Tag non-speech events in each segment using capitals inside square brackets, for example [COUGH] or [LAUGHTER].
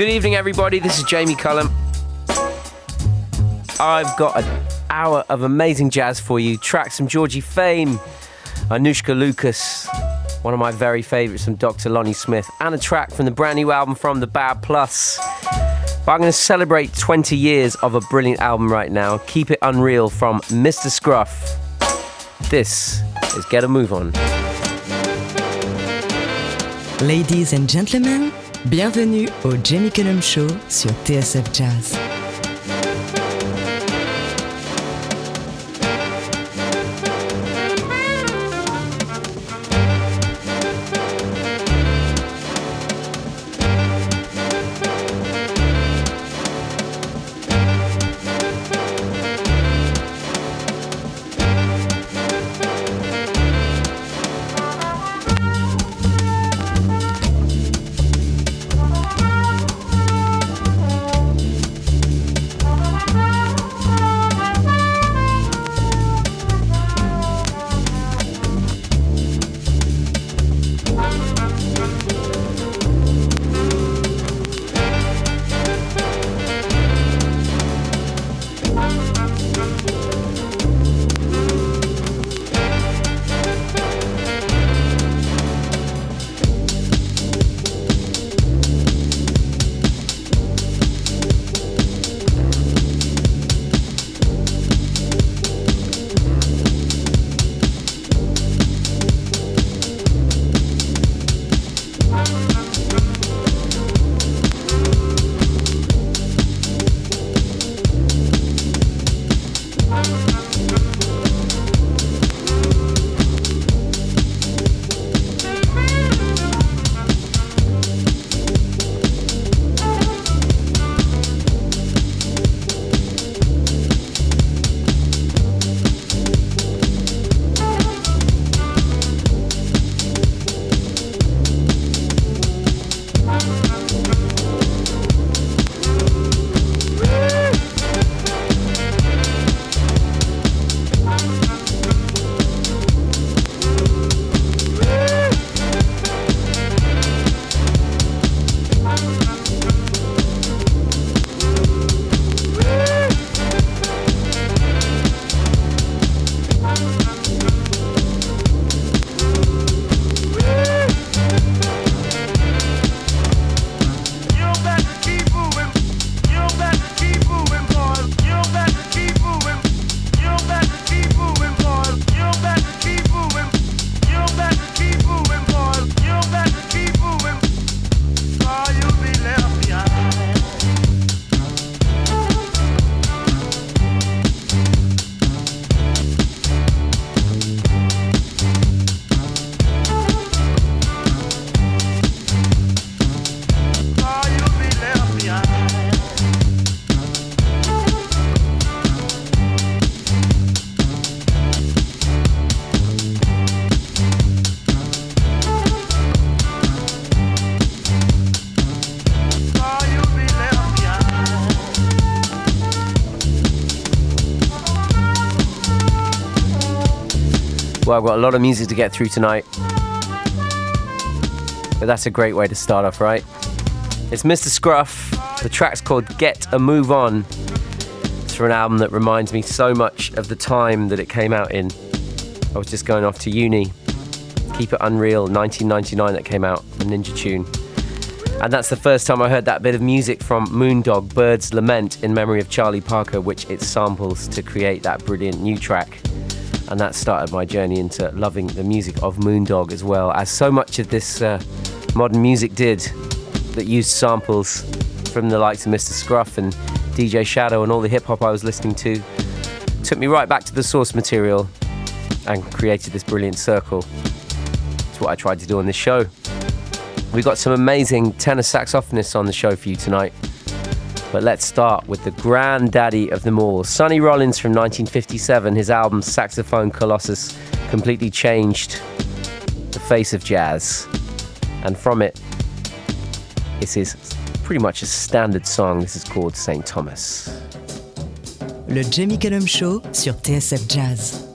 Good evening, everybody. This is Jamie Cullum. I've got an hour of amazing jazz for you. Tracks from Georgie Fame, Anoushka Lucas, one of my very favourites from Dr. Lonnie Smith, and a track from the brand new album from The Bad Plus. But I'm going to celebrate 20 years of a brilliant album right now. Keep It Unreal from Mr. Scruff. This is Get a Move On. Ladies and gentlemen, bienvenue au Jamie Cullum Show sur TSF Jazz. I've got a lot of music to get through tonight. But that's a great way to start off, right? It's Mr. Scruff. The track's called Get a Move On. It's for an album that reminds me so much of the time that it came out in. I was just going off to uni. Keep It Unreal, 1999, that came out, a Ninja tune. And that's the first time I heard that bit of music from Moondog, Bird's Lament, in memory of Charlie Parker, which it samples to create that brilliant new track and that started my journey into loving the music of Moondog as well, as so much of this uh, modern music did that used samples from the likes of Mr. Scruff and DJ Shadow and all the hip hop I was listening to. Took me right back to the source material and created this brilliant circle. It's what I tried to do on this show. We've got some amazing tenor saxophonists on the show for you tonight. But let's start with the granddaddy of them all, Sonny Rollins from 1957. His album Saxophone Colossus completely changed the face of jazz. And from it, this is pretty much a standard song. This is called St. Thomas. Le Jamie Cullum Show sur TSF Jazz.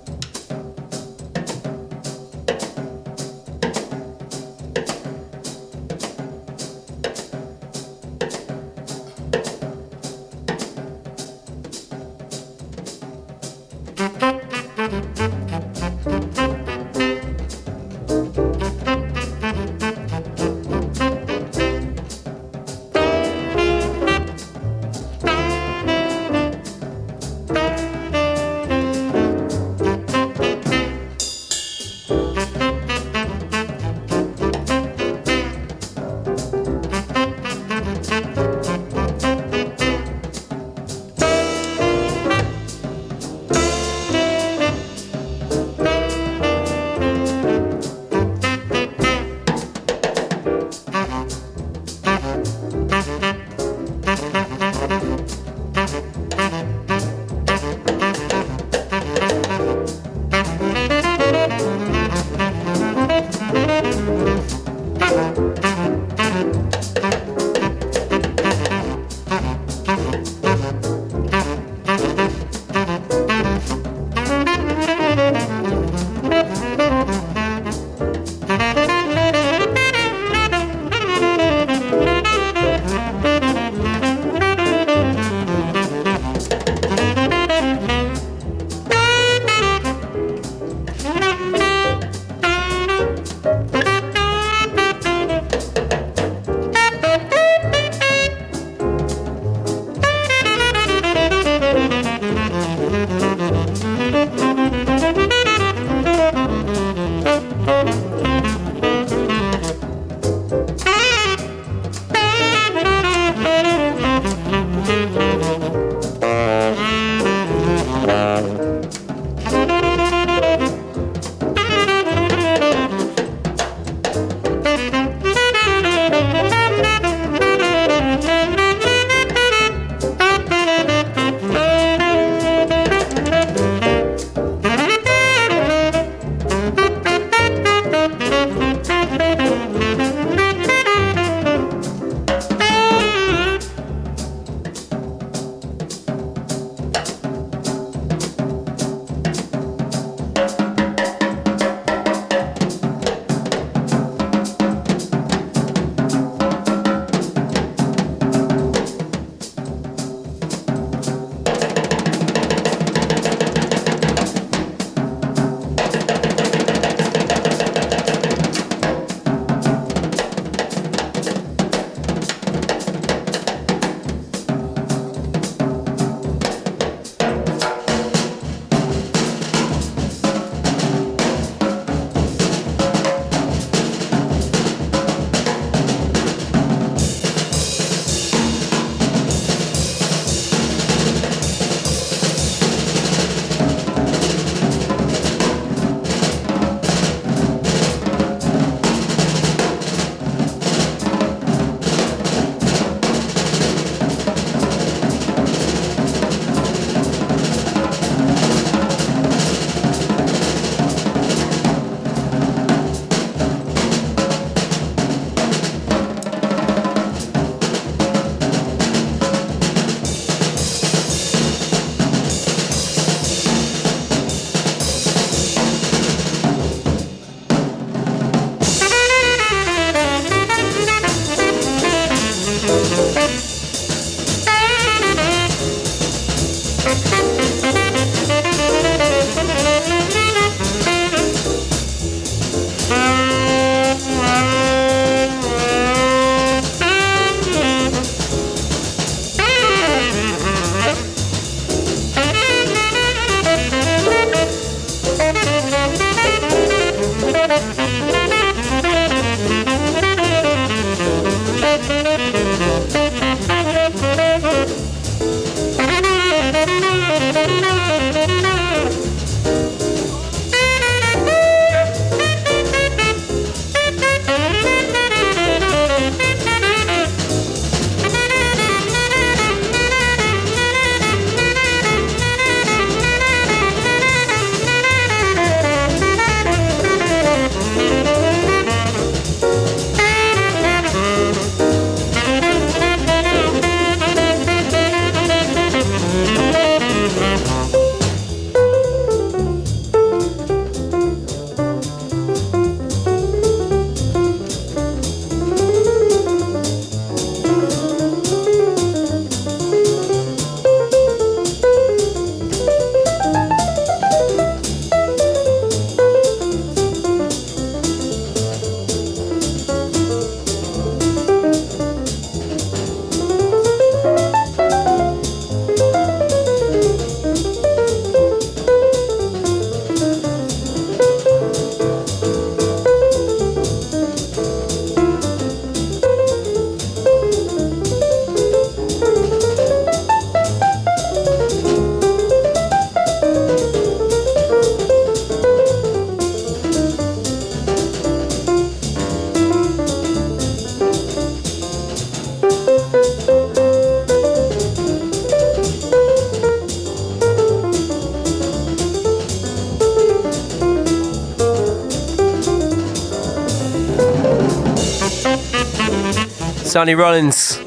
Sonny Rollins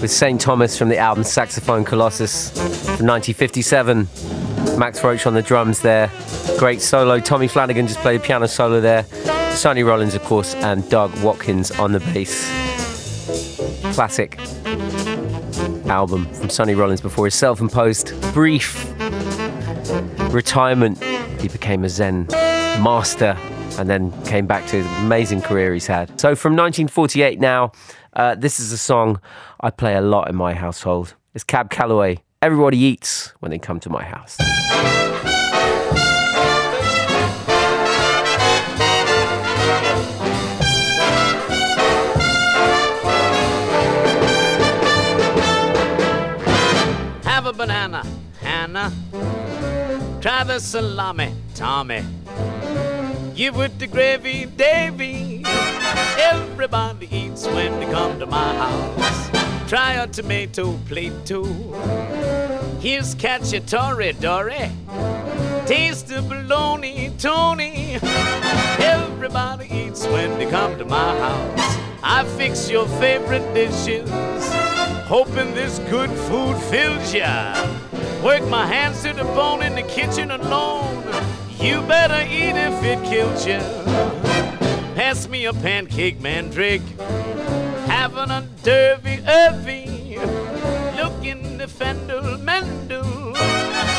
with St. Thomas from the album Saxophone Colossus from 1957. Max Roach on the drums there. Great solo. Tommy Flanagan just played a piano solo there. Sonny Rollins, of course, and Doug Watkins on the bass. Classic album from Sonny Rollins before his self imposed brief retirement. He became a Zen master and then came back to the amazing career he's had. So from 1948 now, uh, this is a song I play a lot in my household. It's Cab Calloway. Everybody eats when they come to my house. Have a banana, Hannah. Try the salami, Tommy. Give it the gravy, Davy. Everybody eats when they come to my house. Try a tomato plate too. Here's cacciatore, Dory. Taste the bologna, Tony. Everybody eats when they come to my house. I fix your favorite dishes, hoping this good food fills ya. Work my hands to the bone in the kitchen alone. You better eat if it kills you. Pass me a pancake, mandrake. Having a derby irvy. Looking the fendel mendel.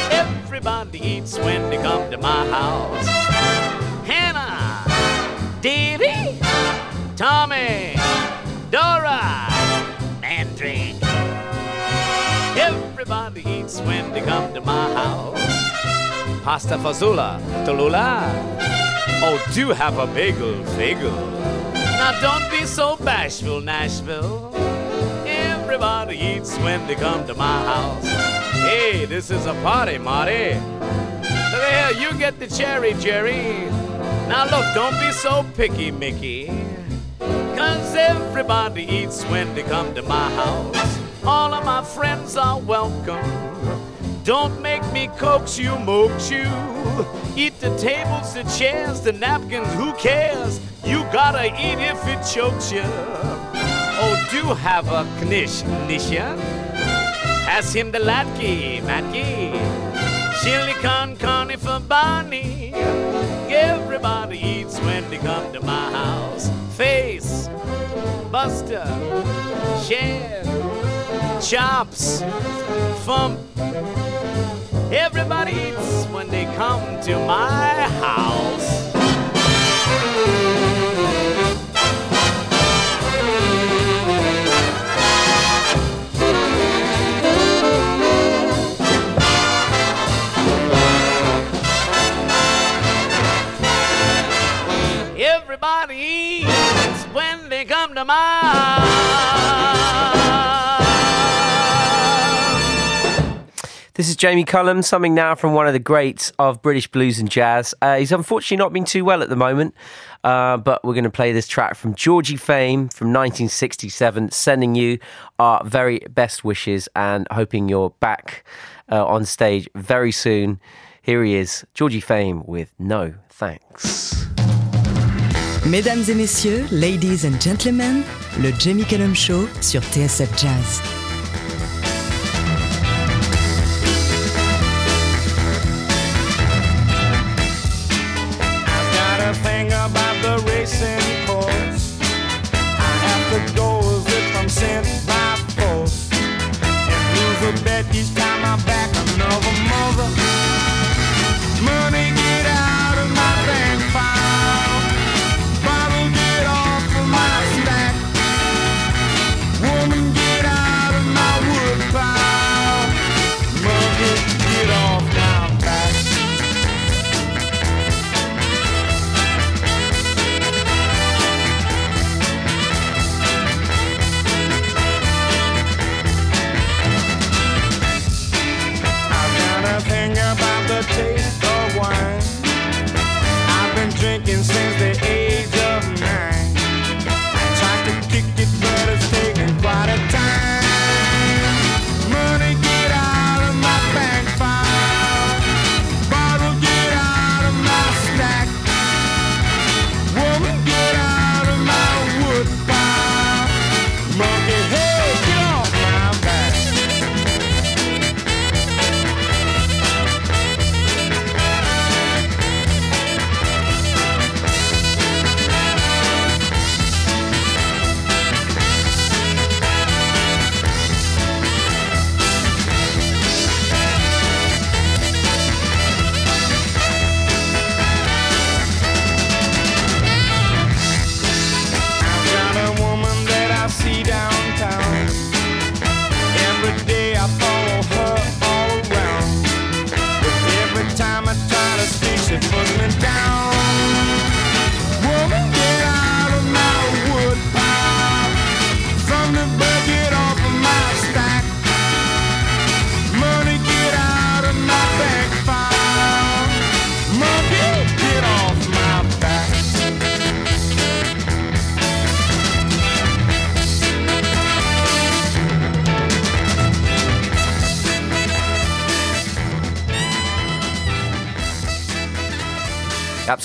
Everybody eats when they come to my house. Hannah, Davy, Tommy, Dora, Mandrake. Everybody eats when they come to my house. Pasta fazola, Tallulah. Oh, do have a bagel, bagel. Now don't be so bashful, Nashville. Everybody eats when they come to my house. Hey, this is a party, Marty. Look here, you get the cherry, Jerry. Now look, don't be so picky, Mickey. Cause everybody eats when they come to my house. All of my friends are welcome. Don't make me coax you, moax you. Eat the tables, the chairs, the napkins, who cares? You gotta eat if it chokes you. Oh, do have a knish, nisha. Pass him the latke, matke. Chili con carne for Barney. Everybody eats when they come to my house. Face, Buster, Share, Chops, Fump. Everybody eats when they come to my house. Everybody eats when they come to my This is Jamie Cullum, something now from one of the greats of British blues and jazz. Uh, he's unfortunately not been too well at the moment, uh, but we're going to play this track from Georgie Fame from 1967, sending you our very best wishes and hoping you're back uh, on stage very soon. Here he is, Georgie Fame with No Thanks. Mesdames et messieurs, ladies and gentlemen, le Jamie Cullum Show sur TSF Jazz.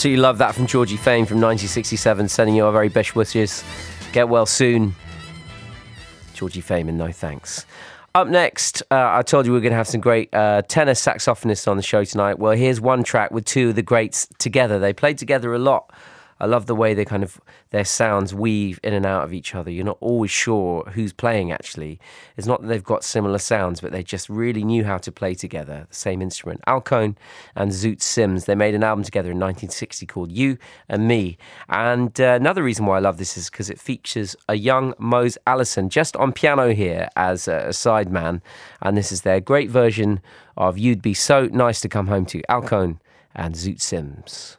Absolutely love that from Georgie Fame from 1967, sending you our very best wishes. Get well soon. Georgie Fame and no thanks. Up next, uh, I told you we are going to have some great uh, tenor saxophonists on the show tonight. Well, here's one track with two of the greats together. They played together a lot I love the way they kind of their sounds weave in and out of each other. You're not always sure who's playing actually. It's not that they've got similar sounds, but they just really knew how to play together, the same instrument. Al Cohn and Zoot Sims, they made an album together in 1960 called You and Me. And uh, another reason why I love this is because it features a young Mose Allison just on piano here as a sideman. And this is their great version of You'd Be So Nice to Come Home to, Al Cohn and Zoot Sims.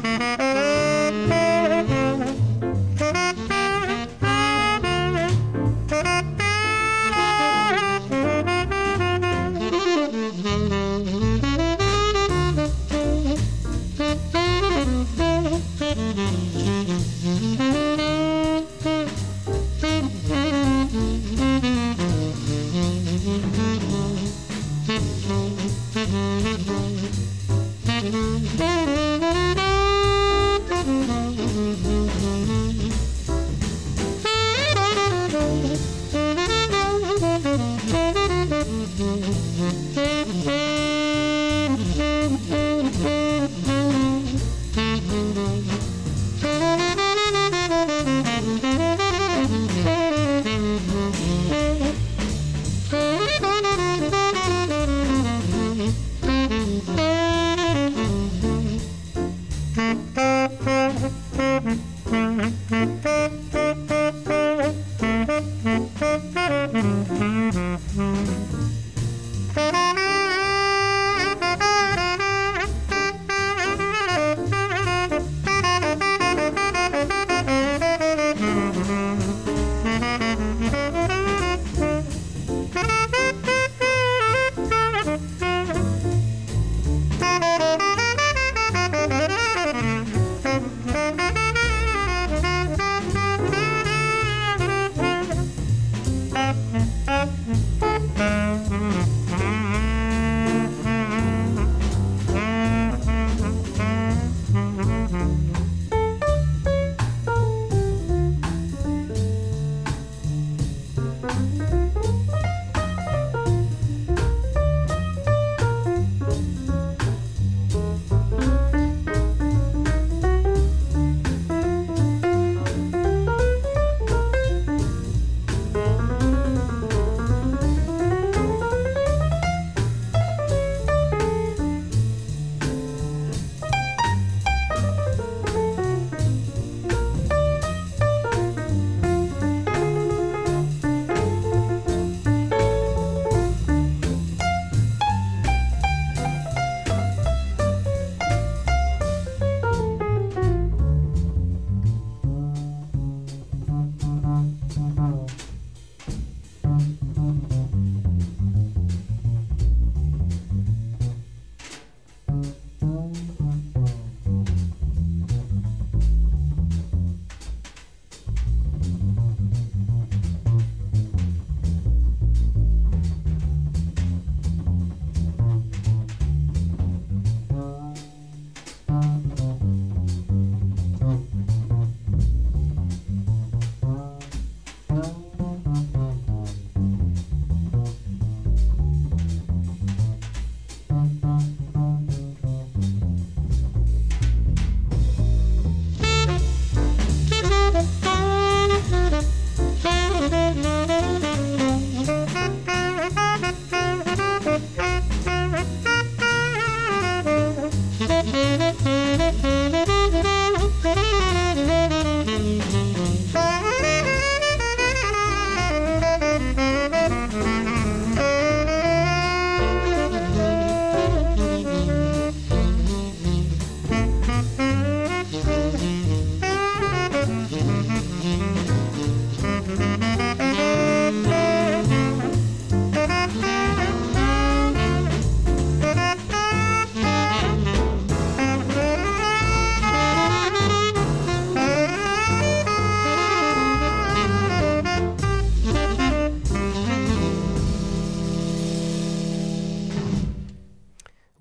Música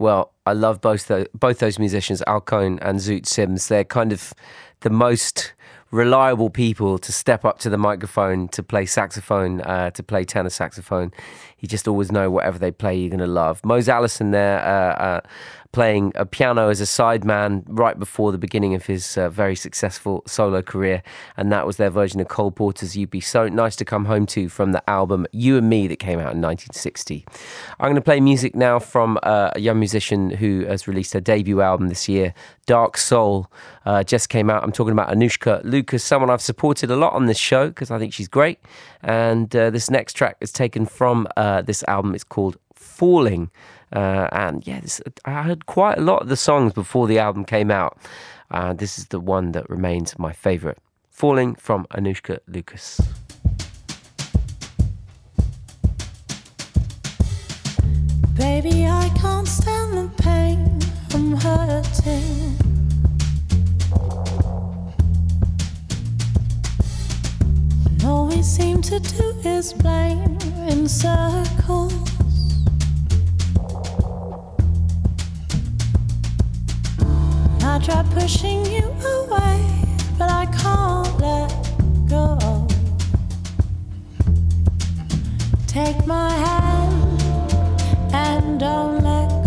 Well, I love both those, both those musicians, Al Cohn and Zoot Sims. They're kind of the most reliable people to step up to the microphone to play saxophone, uh, to play tenor saxophone. You just always know whatever they play, you're going to love. Mose Allison there, uh, uh, playing a piano as a sideman right before the beginning of his uh, very successful solo career. And that was their version of Cole Porter's You'd Be So Nice to Come Home To from the album You and Me that came out in 1960. I'm going to play music now from uh, a young musician who has released her debut album this year, Dark Soul. Uh, just came out. I'm talking about Anoushka Lucas, someone I've supported a lot on this show because I think she's great. And uh, this next track is taken from uh, this album. It's called Falling. Uh, and yeah, this, I heard quite a lot of the songs before the album came out. Uh, this is the one that remains my favourite. Falling from Anoushka Lucas. Baby, I can't stand the pain from hurting. And all we seem to do is blame in circles. I try pushing you away, but I can't let go. Take my hand and don't let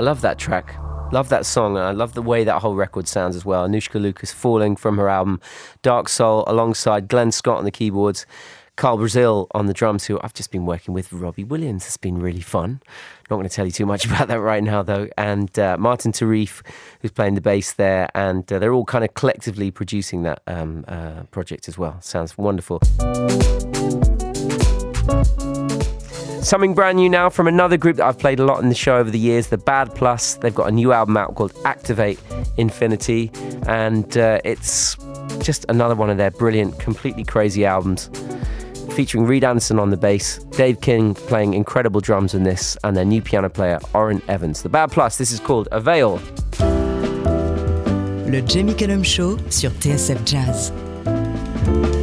I love that track. Love that song. and I love the way that whole record sounds as well. Anoushka Lucas falling from her album Dark Soul alongside Glenn Scott on the keyboards, Karl Brazil on the drums, who I've just been working with Robbie Williams. It's been really fun. Not going to tell you too much [LAUGHS] about that right now, though. And uh, Martin Tarif, who's playing the bass there. And uh, they're all kind of collectively producing that um, uh, project as well. Sounds wonderful. Something brand new now from another group that I've played a lot in the show over the years, the Bad Plus. They've got a new album out called Activate Infinity, and uh, it's just another one of their brilliant, completely crazy albums. Featuring Reid Anderson on the bass, Dave King playing incredible drums in this, and their new piano player, Orrin Evans. The Bad Plus, this is called Avail. Le Jamie Cullum Show sur TSF Jazz.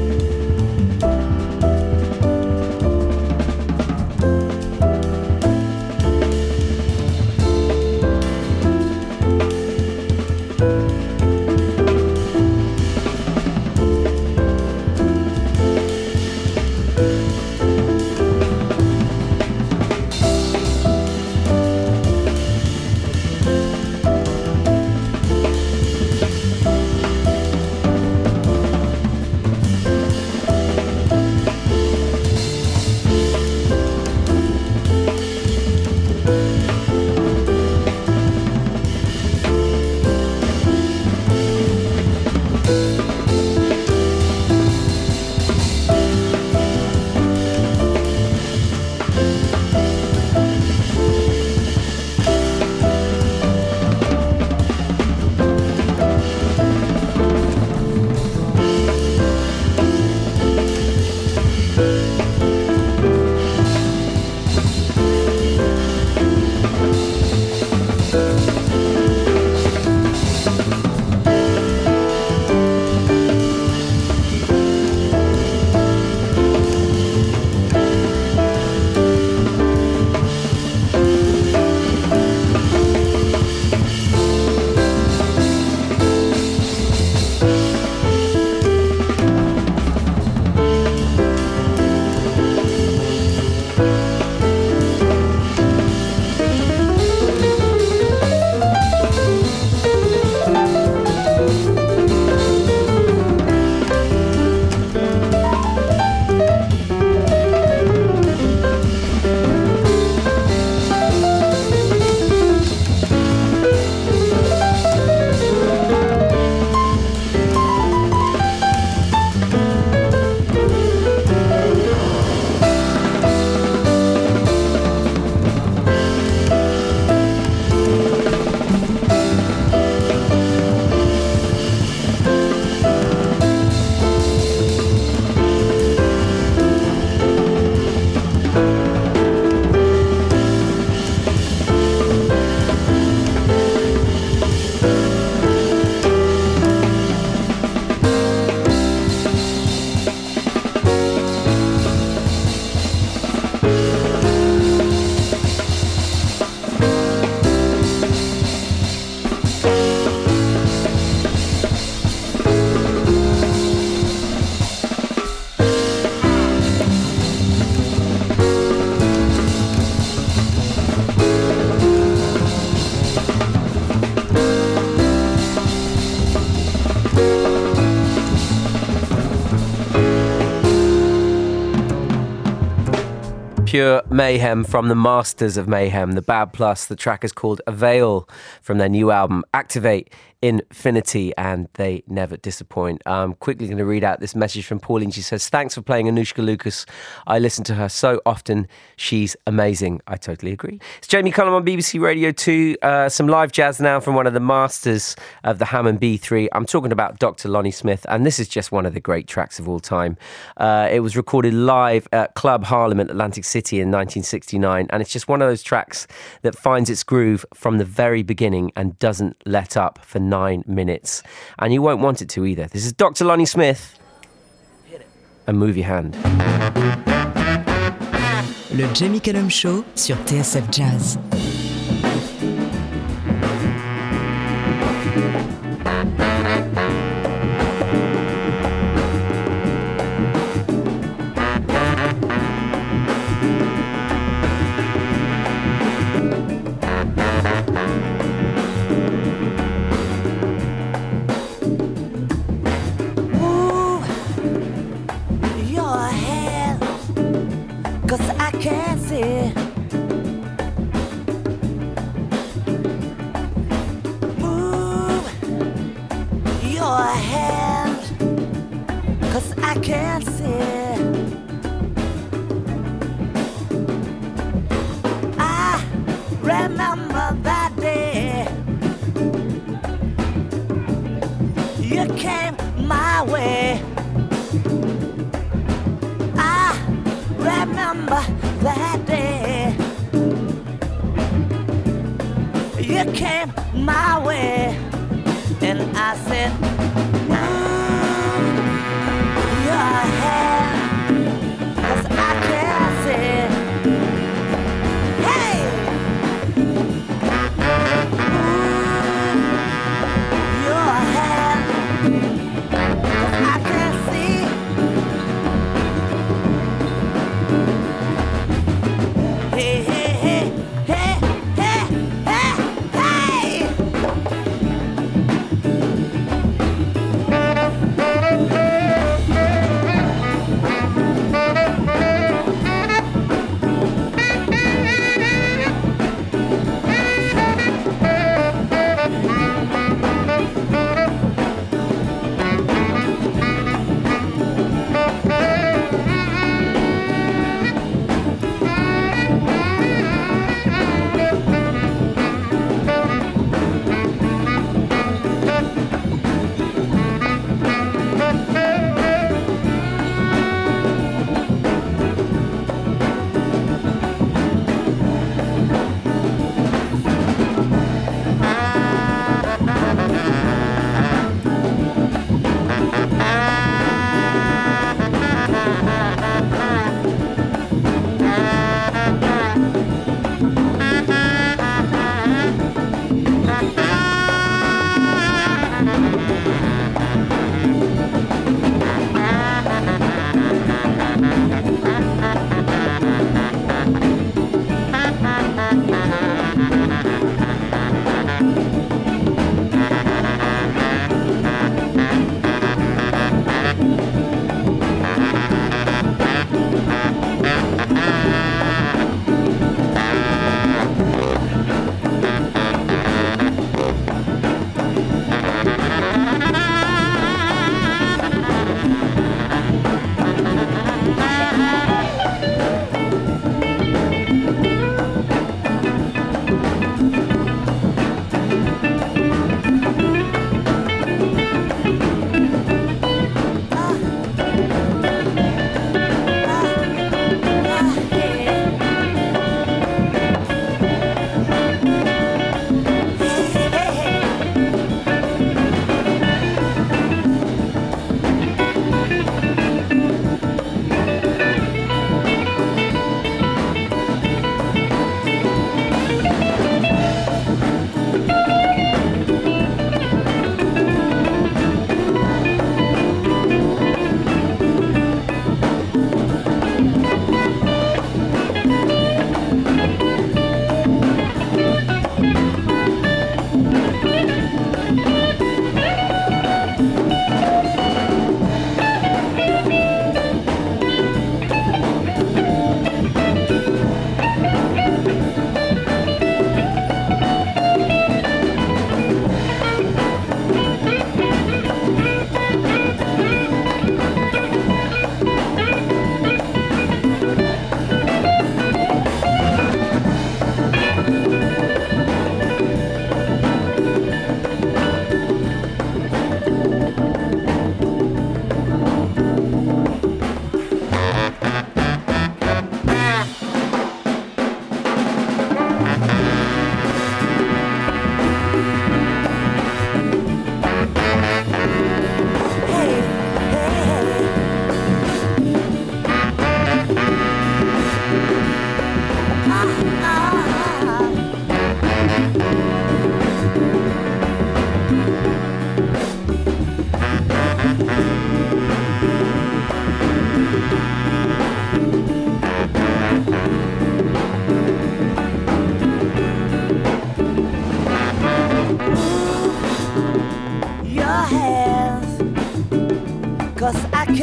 Pure mayhem from the masters of mayhem, the Bad Plus. The track is called Avail from their new album, Activate infinity and they never disappoint. I'm quickly going to read out this message from Pauline. She says, Thanks for playing Anoushka Lucas. I listen to her so often. She's amazing. I totally agree. It's Jamie Cullum on BBC Radio 2. Uh, some live jazz now from one of the masters of the Hammond B3. I'm talking about Dr. Lonnie Smith, and this is just one of the great tracks of all time. Uh, it was recorded live at Club Harlem in Atlantic City in 1969, and it's just one of those tracks that finds its groove from the very beginning and doesn't let up for nine minutes. And you won't want it to either. This is Dr. Lonnie Smith. And move your hand. Le Jamie Cullum Show sur TSF Jazz.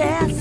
Cause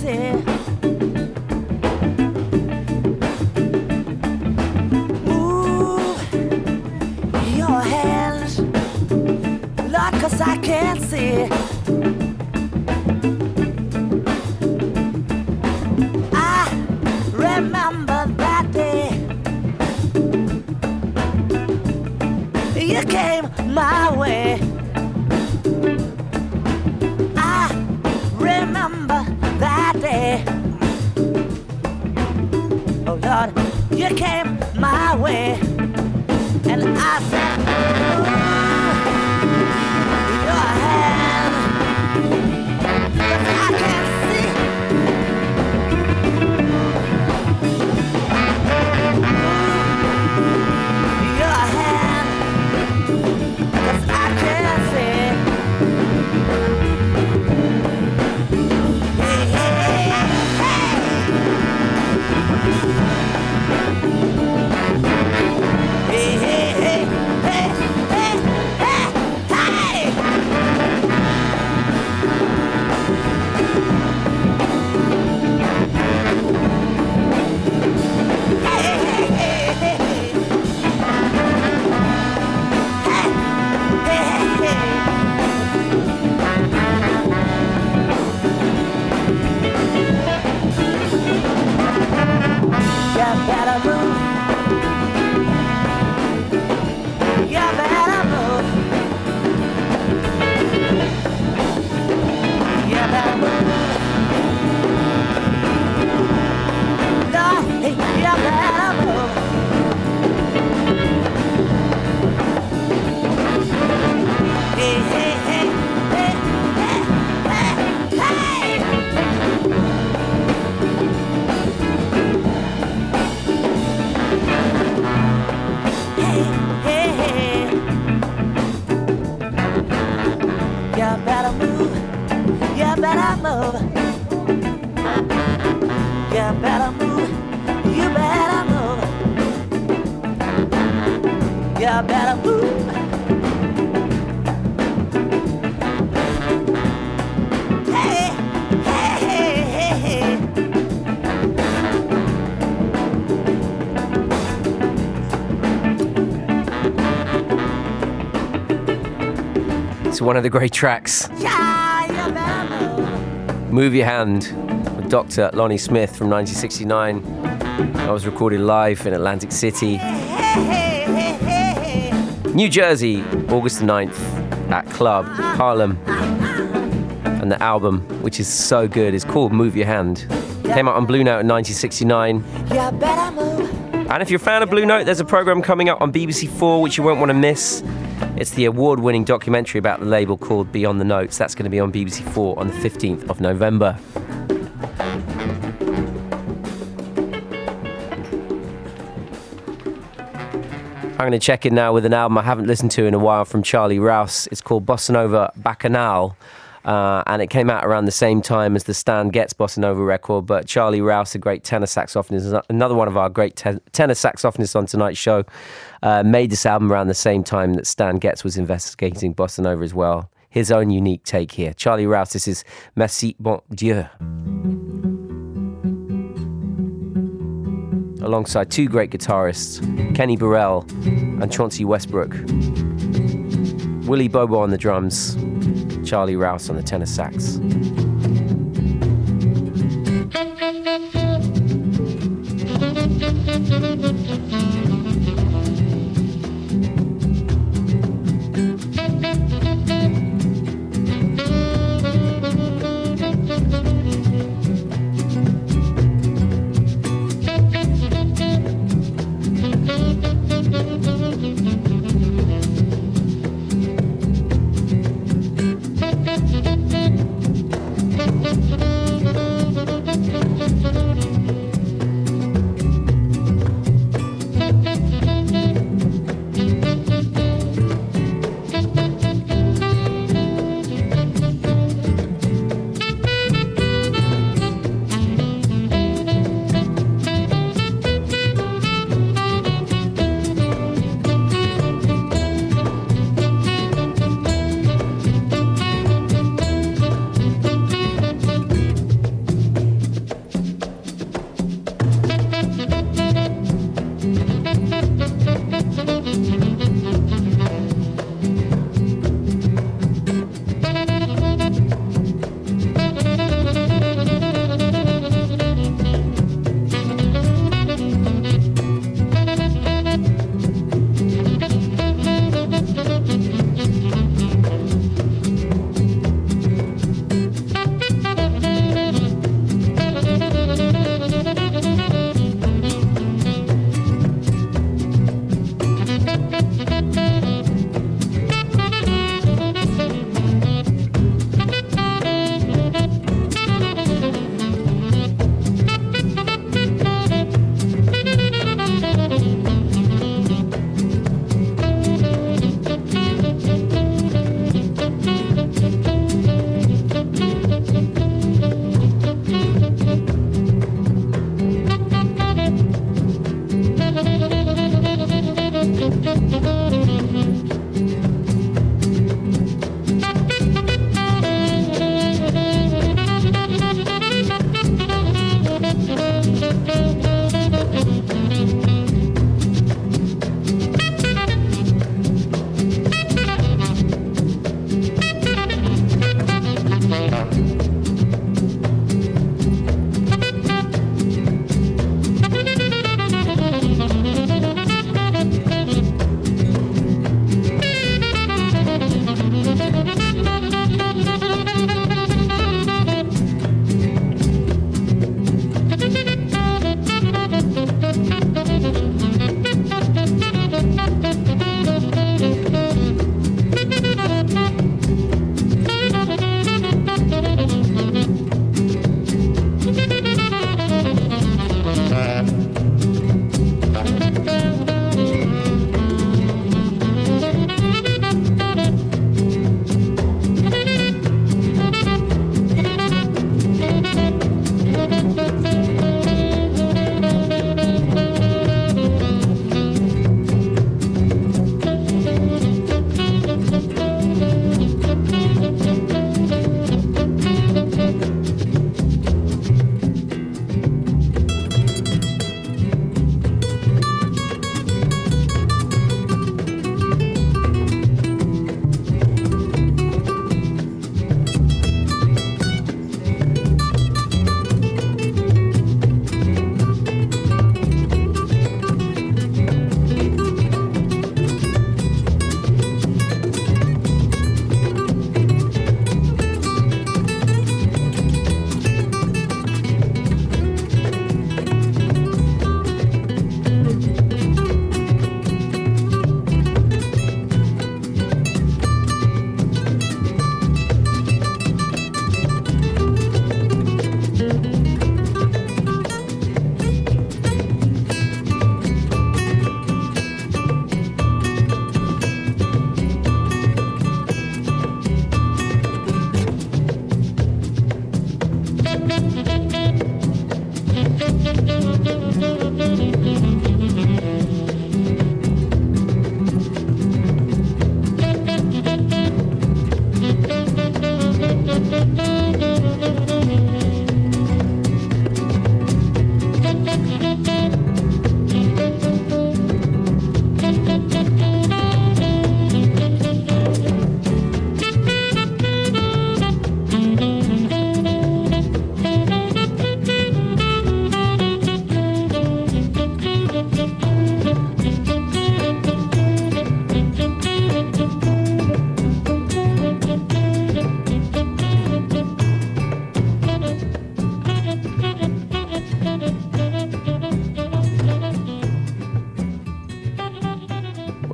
one of the great tracks. Move. Your Hand with Dr. Lonnie Smith from 1969. I was recorded live in Atlantic City. New Jersey, August 9th at Club Harlem. And the album, which is so good, is called Move Your Hand. Came out on Blue Note in 1969. You better move. And if you're a fan of Blue Note, there's a program coming up on BBC Four which you won't want to miss. It's the award winning documentary about the label called Beyond the Notes. That's going to be on BBC Four on the 15th of November. I'm going to check in now with an album I haven't listened to in a while from Charlie Rouse. It's called Bossa Nova Bacchanal. Uh, and it came out around the same time as the Stan Getz Bossa Nova record. But Charlie Rouse, a great tenor saxophonist, another one of our great te- tenor saxophonists on tonight's show, uh, made this album around the same time that Stan Getz was investigating Bossa Nova as well. His own unique take here. Charlie Rouse, this is Merci Bon Dieu. Alongside two great guitarists, Kenny Burrell and Chauncey Westbrook. Willie Bobo on the drums, Charlie Rouse on the tenor sax.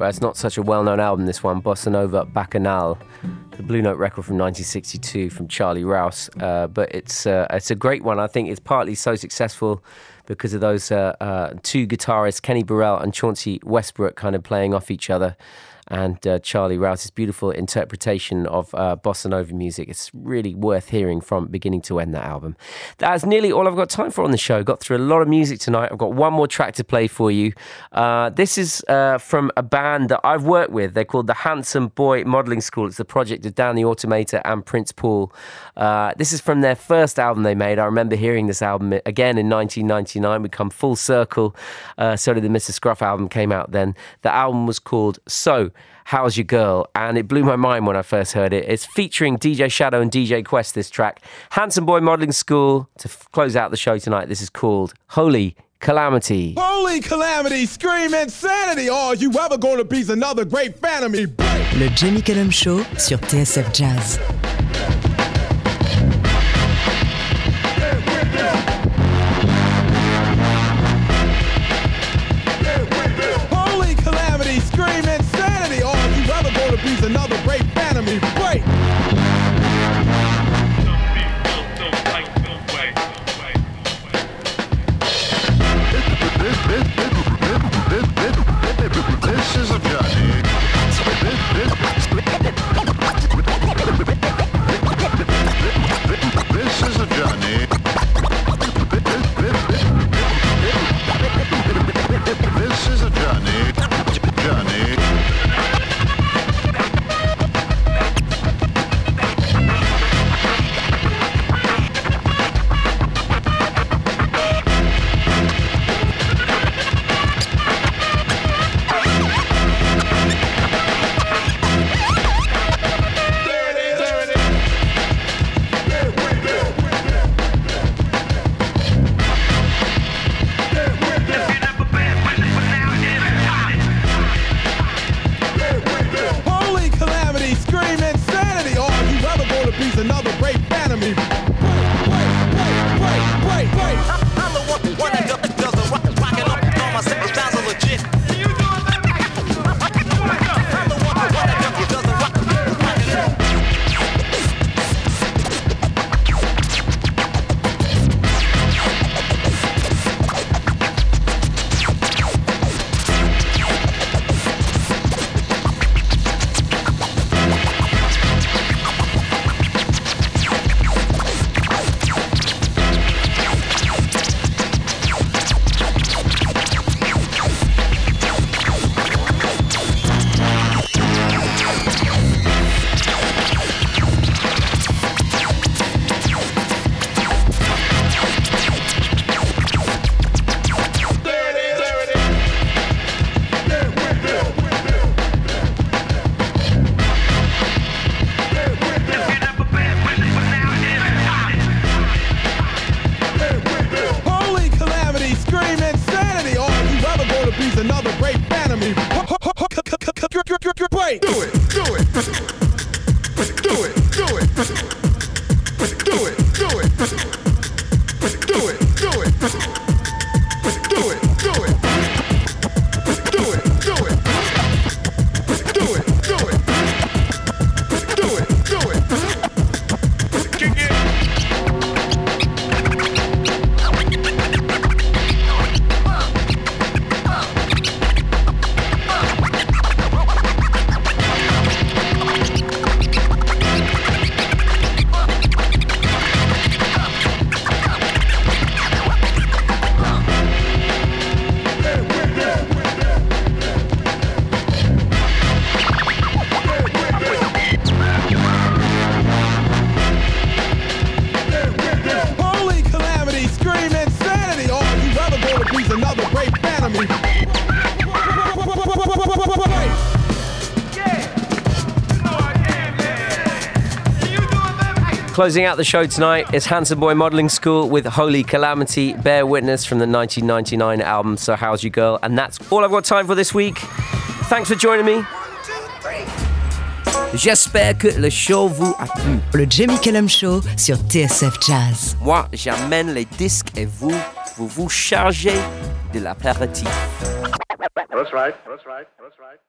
It's not such a well known album, this one, Bossa Nova Bacchanal, the Blue Note record from 1962 from Charlie Rouse. Uh, but it's, uh, it's a great one. I think it's partly so successful because of those uh, uh, two guitarists, Kenny Burrell and Chauncey Westbrook, kind of playing off each other and uh, Charlie Rouse's beautiful interpretation of uh, bossa nova music. It's really worth hearing from beginning to end that album. That's nearly all I've got time for on the show. Got through a lot of music tonight. I've got one more track to play for you. Uh, this is uh, from a band that I've worked with. They're called the Handsome Boy Modelling School. It's the project of Dan the Automator and Prince Paul. Uh, this is from their first album they made. I remember hearing this album again in 1999. We come full circle. Uh, so did the Mr. Scruff album came out then. The album was called So. How's Your Girl? And it blew my mind when I first heard it. It's featuring DJ Shadow and DJ Quest, this track. Handsome Boy Modelling School to f- close out the show tonight. This is called Holy Calamity. Holy calamity, scream insanity! Are you ever gonna be another great fan of me? Le Jamie Cullum Show sur TSF Jazz. Another Break! Do it, Closing out the show tonight is Handsome Boy Modelling School with Holy Calamity, Bear Witness from the 1999 album So How's Your Girl? And that's all I've got time for this week. Thanks for joining me. J'espère que le show vous a plu. Le Jamie Cullum Show sur TSF Jazz. Moi, j'amène les disques et vous, vous vous chargez de l'apéritif. That's right. That's right. That's right.